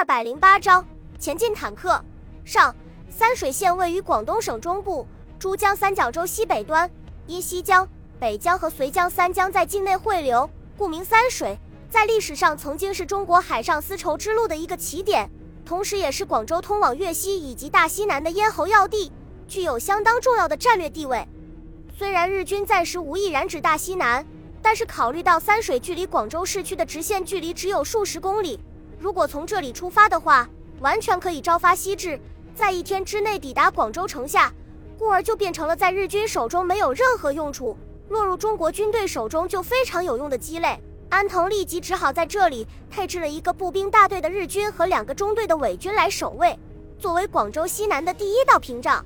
二百零八章前进坦克。上，三水县位于广东省中部，珠江三角洲西北端，因西江、北江和绥江三江在境内汇流，故名三水。在历史上，曾经是中国海上丝绸之路的一个起点，同时也是广州通往粤西以及大西南的咽喉要地，具有相当重要的战略地位。虽然日军暂时无意染指大西南，但是考虑到三水距离广州市区的直线距离只有数十公里。如果从这里出发的话，完全可以朝发夕至，在一天之内抵达广州城下，故而就变成了在日军手中没有任何用处，落入中国军队手中就非常有用的鸡肋。安藤立即只好在这里配置了一个步兵大队的日军和两个中队的伪军来守卫，作为广州西南的第一道屏障。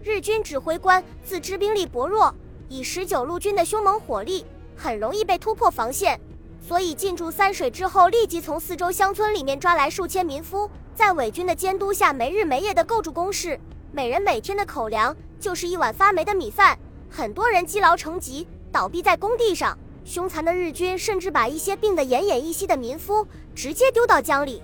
日军指挥官自知兵力薄弱，以十九路军的凶猛火力，很容易被突破防线。所以进驻三水之后，立即从四周乡村里面抓来数千民夫，在伪军的监督下，没日没夜地构筑工事，每人每天的口粮就是一碗发霉的米饭。很多人积劳成疾，倒闭在工地上。凶残的日军甚至把一些病得奄奄一息的民夫直接丢到江里。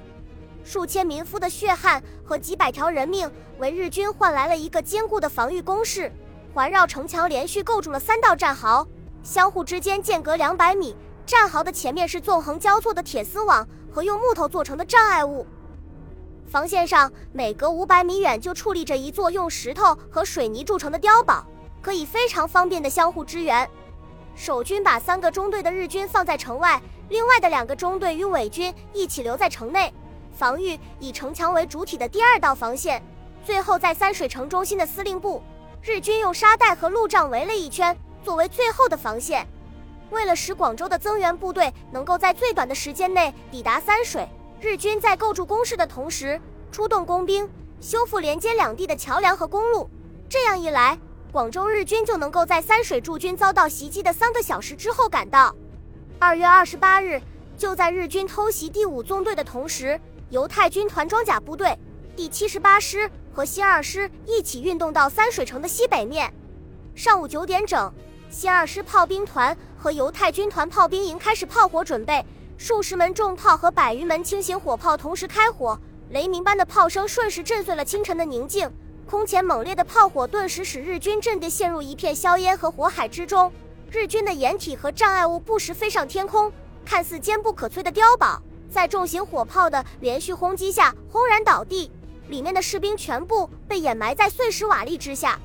数千民夫的血汗和几百条人命，为日军换来了一个坚固的防御工事，环绕城墙连续构筑了三道战壕，相互之间间隔两百米。战壕的前面是纵横交错的铁丝网和用木头做成的障碍物，防线上每隔五百米远就矗立着一座用石头和水泥铸成的碉堡，可以非常方便的相互支援。守军把三个中队的日军放在城外，另外的两个中队与伪军一起留在城内，防御以城墙为主体的第二道防线。最后在三水城中心的司令部，日军用沙袋和路障围了一圈，作为最后的防线。为了使广州的增援部队能够在最短的时间内抵达三水，日军在构筑工事的同时出动工兵修复连接两地的桥梁和公路。这样一来，广州日军就能够在三水驻军遭到袭击的三个小时之后赶到。二月二十八日，就在日军偷袭第五纵队的同时，犹太军团装甲部队第七十八师和新二师一起运动到三水城的西北面。上午九点整。新二师炮兵团和犹太军团炮兵营开始炮火准备，数十门重炮和百余门轻型火炮同时开火，雷鸣般的炮声瞬时震碎了清晨的宁静。空前猛烈的炮火顿时使日军阵地陷入一片硝烟和火海之中，日军的掩体和障碍物不时飞上天空，看似坚不可摧的碉堡，在重型火炮的连续轰击下轰然倒地，里面的士兵全部被掩埋在碎石瓦砾之下。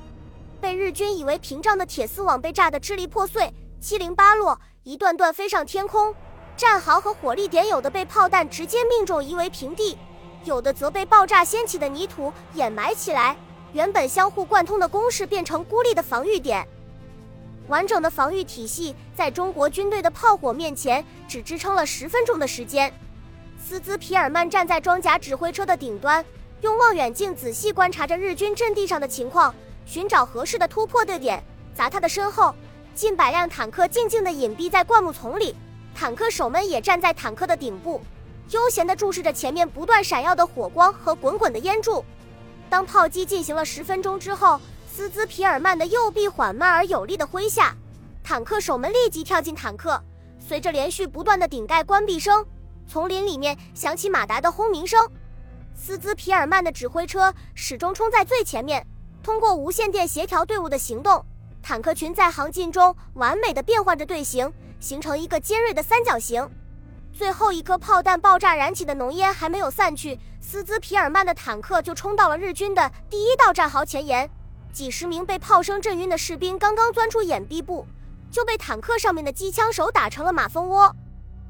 被日军以为屏障的铁丝网被炸得支离破碎，七零八落，一段段飞上天空。战壕和火力点有的被炮弹直接命中夷为平地，有的则被爆炸掀起的泥土掩埋起来。原本相互贯通的工事变成孤立的防御点。完整的防御体系在中国军队的炮火面前只支撑了十分钟的时间。斯兹皮尔曼站在装甲指挥车的顶端，用望远镜仔细观察着日军阵地上的情况。寻找合适的突破的点，砸他的身后，近百辆坦克静静地隐蔽在灌木丛里，坦克手们也站在坦克的顶部，悠闲地注视着前面不断闪耀的火光和滚滚的烟柱。当炮击进行了十分钟之后，斯兹皮尔曼的右臂缓慢而有力地挥下，坦克手们立即跳进坦克。随着连续不断的顶盖关闭声，丛林里面响起马达的轰鸣声。斯兹皮尔曼的指挥车始终冲在最前面。通过无线电协调队伍的行动，坦克群在行进中完美的变换着队形，形成一个尖锐的三角形。最后一颗炮弹爆炸燃起的浓烟还没有散去，斯兹皮尔曼的坦克就冲到了日军的第一道战壕前沿。几十名被炮声震晕的士兵刚刚钻出掩蔽部，就被坦克上面的机枪手打成了马蜂窝。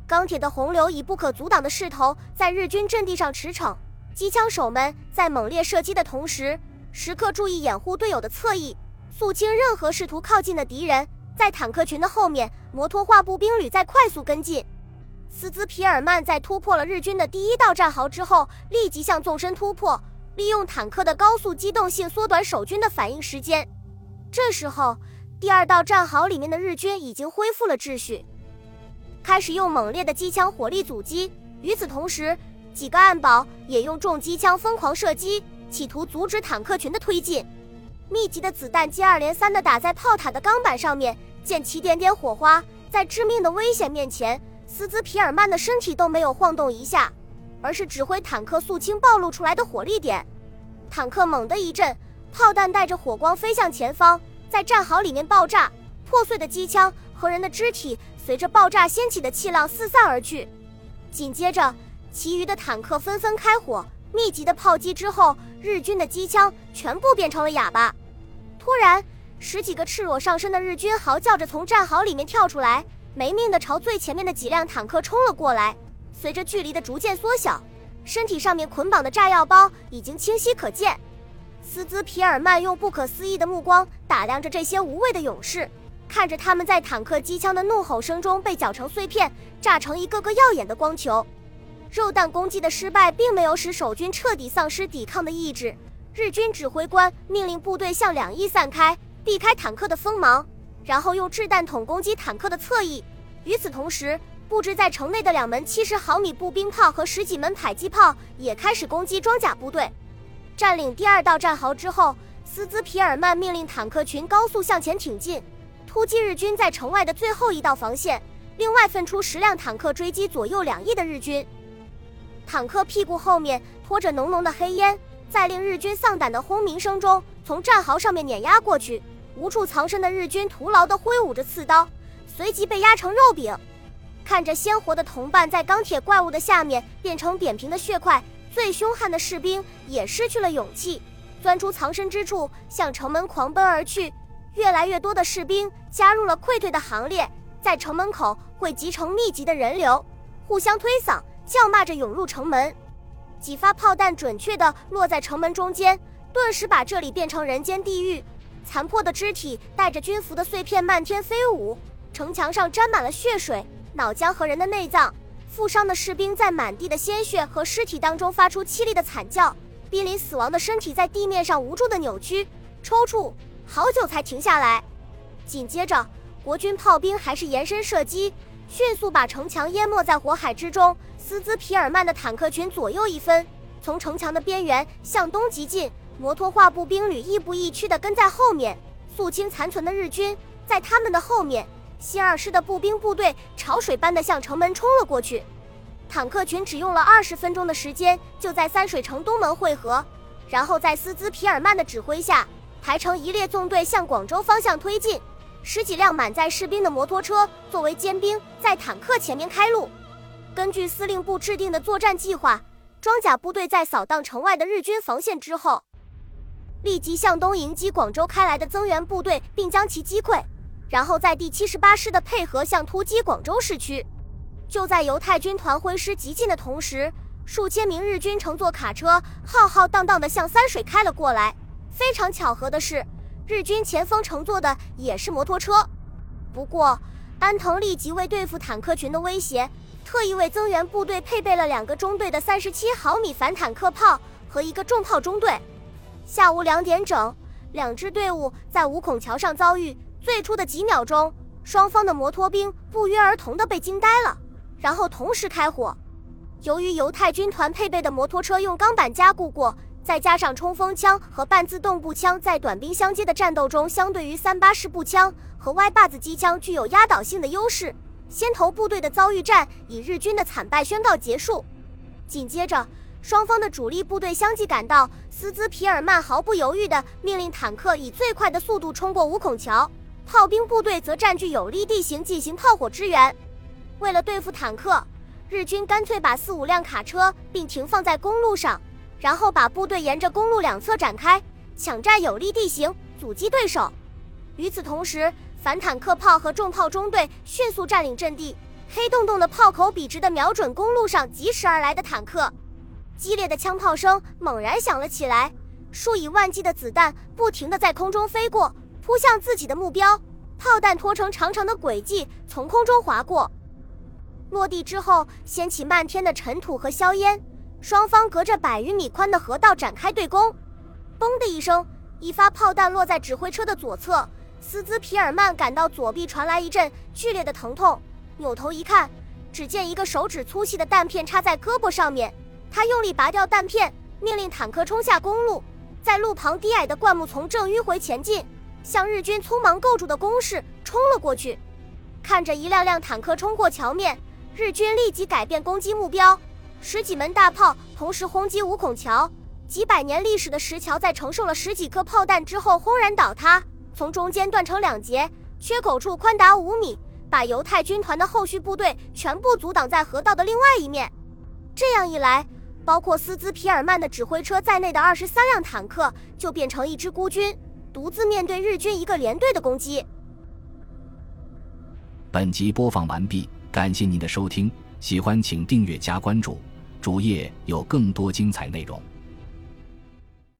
钢铁的洪流以不可阻挡的势头在日军阵地上驰骋，机枪手们在猛烈射击的同时。时刻注意掩护队友的侧翼，肃清任何试图靠近的敌人。在坦克群的后面，摩托化步兵旅在快速跟进。斯兹皮尔曼在突破了日军的第一道战壕之后，立即向纵深突破，利用坦克的高速机动性缩短守军的反应时间。这时候，第二道战壕里面的日军已经恢复了秩序，开始用猛烈的机枪火力阻击。与此同时，几个暗堡也用重机枪疯狂射击。企图阻止坦克群的推进，密集的子弹接二连三地打在炮塔的钢板上面，溅起点点火花。在致命的危险面前，斯兹皮尔曼的身体都没有晃动一下。而是指挥坦克肃清暴露出来的火力点。坦克猛地一震，炮弹带着火光飞向前方，在战壕里面爆炸，破碎的机枪和人的肢体随着爆炸掀起的气浪四散而去。紧接着，其余的坦克纷纷开火，密集的炮击之后，日军的机枪全部变成了哑巴。突然，十几个赤裸上身的日军嚎叫着从战壕里面跳出来，没命的朝最前面的几辆坦克冲了过来。随着距离的逐渐缩小。身体上面捆绑的炸药包已经清晰可见，斯兹皮尔曼用不可思议的目光打量着这些无畏的勇士，看着他们在坦克机枪的怒吼声中被搅成碎片，炸成一个个耀眼的光球。肉弹攻击的失败并没有使守军彻底丧失抵抗的意志，日军指挥官命令部队向两翼散开，避开坦克的锋芒，然后用掷弹筒攻击坦克的侧翼。与此同时，布置在城内的两门七十毫米步兵炮和十几门迫击炮也开始攻击装甲部队。占领第二道战壕之后，斯兹皮尔曼命令坦克群高速向前挺进，突击日军在城外的最后一道防线。另外分出十辆坦克追击左右两翼的日军。坦克屁股后面拖着浓浓的黑烟，在令日军丧胆的轰鸣声中，从战壕上面碾压过去。无处藏身的日军徒劳地挥舞着刺刀，随即被压成肉饼。看着鲜活的同伴在钢铁怪物的下面变成扁平的血块，最凶悍的士兵也失去了勇气，钻出藏身之处向城门狂奔而去。越来越多的士兵加入了溃退的行列，在城门口汇集成密集的人流，互相推搡，叫骂着涌入城门。几发炮弹准确地落在城门中间，顿时把这里变成人间地狱。残破的肢体带着军服的碎片漫天飞舞，城墙上沾满了血水。脑浆和人的内脏，负伤的士兵在满地的鲜血和尸体当中发出凄厉的惨叫，濒临死亡的身体在地面上无助的扭曲、抽搐，好久才停下来。紧接着，国军炮兵还是延伸射击，迅速把城墙淹没在火海之中。斯兹皮尔曼的坦克群左右一分，从城墙的边缘向东急进，摩托化步兵旅亦步亦趋地跟在后面，肃清残存的日军。在他们的后面。新二师的步兵部队潮水般的向城门冲了过去，坦克群只用了二十分钟的时间，就在三水城东门汇合，然后在斯兹皮尔曼的指挥下，排成一列纵队向广州方向推进。十几辆满载士兵的摩托车作为尖兵，在坦克前面开路。根据司令部制定的作战计划，装甲部队在扫荡城外的日军防线之后，立即向东迎击广州开来的增援部队，并将其击溃。然后在第七十八师的配合向突击广州市区。就在犹太军团挥师急进的同时，数千名日军乘坐卡车浩浩荡荡地向三水开了过来。非常巧合的是，日军前锋乘坐的也是摩托车。不过，安藤立即为对付坦克群的威胁，特意为增援部队配备了两个中队的三十七毫米反坦克炮和一个重炮中队。下午两点整，两支队伍在五孔桥上遭遇。最初的几秒钟，双方的摩托兵不约而同地被惊呆了，然后同时开火。由于犹太军团配备的摩托车用钢板加固过，再加上冲锋枪和半自动步枪在短兵相接的战斗中，相对于三八式步枪和歪把子机枪具有压倒性的优势。先头部队的遭遇战以日军的惨败宣告结束。紧接着，双方的主力部队相继赶到，斯兹皮尔曼毫不犹豫地命令坦克以最快的速度冲过五孔桥。炮兵部队则占据有利地形进行炮火支援。为了对付坦克，日军干脆把四五辆卡车并停放在公路上，然后把部队沿着公路两侧展开，抢占有利地形，阻击对手。与此同时，反坦克炮和重炮中队迅速占领阵地，黑洞洞的炮口笔直地瞄准公路上疾驰而来的坦克。激烈的枪炮声猛然响了起来，数以万计的子弹不停地在空中飞过。扑向自己的目标，炮弹拖成长长的轨迹从空中划过，落地之后掀起漫天的尘土和硝烟。双方隔着百余米宽的河道展开对攻。嘣的一声，一发炮弹落在指挥车的左侧。斯兹皮尔曼感到左臂传来一阵剧烈的疼痛，扭头一看，只见一个手指粗细的弹片插在胳膊上面。他用力拔掉弹片，命令坦克冲下公路，在路旁低矮的灌木丛正迂回前进。向日军匆忙构筑的工事冲了过去，看着一辆辆坦克冲过桥面，日军立即改变攻击目标，十几门大炮同时轰击五孔桥，几百年历史的石桥在承受了十几颗炮弹之后轰然倒塌，从中间断成两截，缺口处宽达五米，把犹太军团的后续部队全部阻挡在河道的另外一面。这样一来，包括斯兹皮尔曼的指挥车在内的二十三辆坦克就变成一支孤军，独自面对日军一个连队的攻击。本集播放完毕，感谢您的收听，喜欢请订阅加关注，主页有更多精彩内容。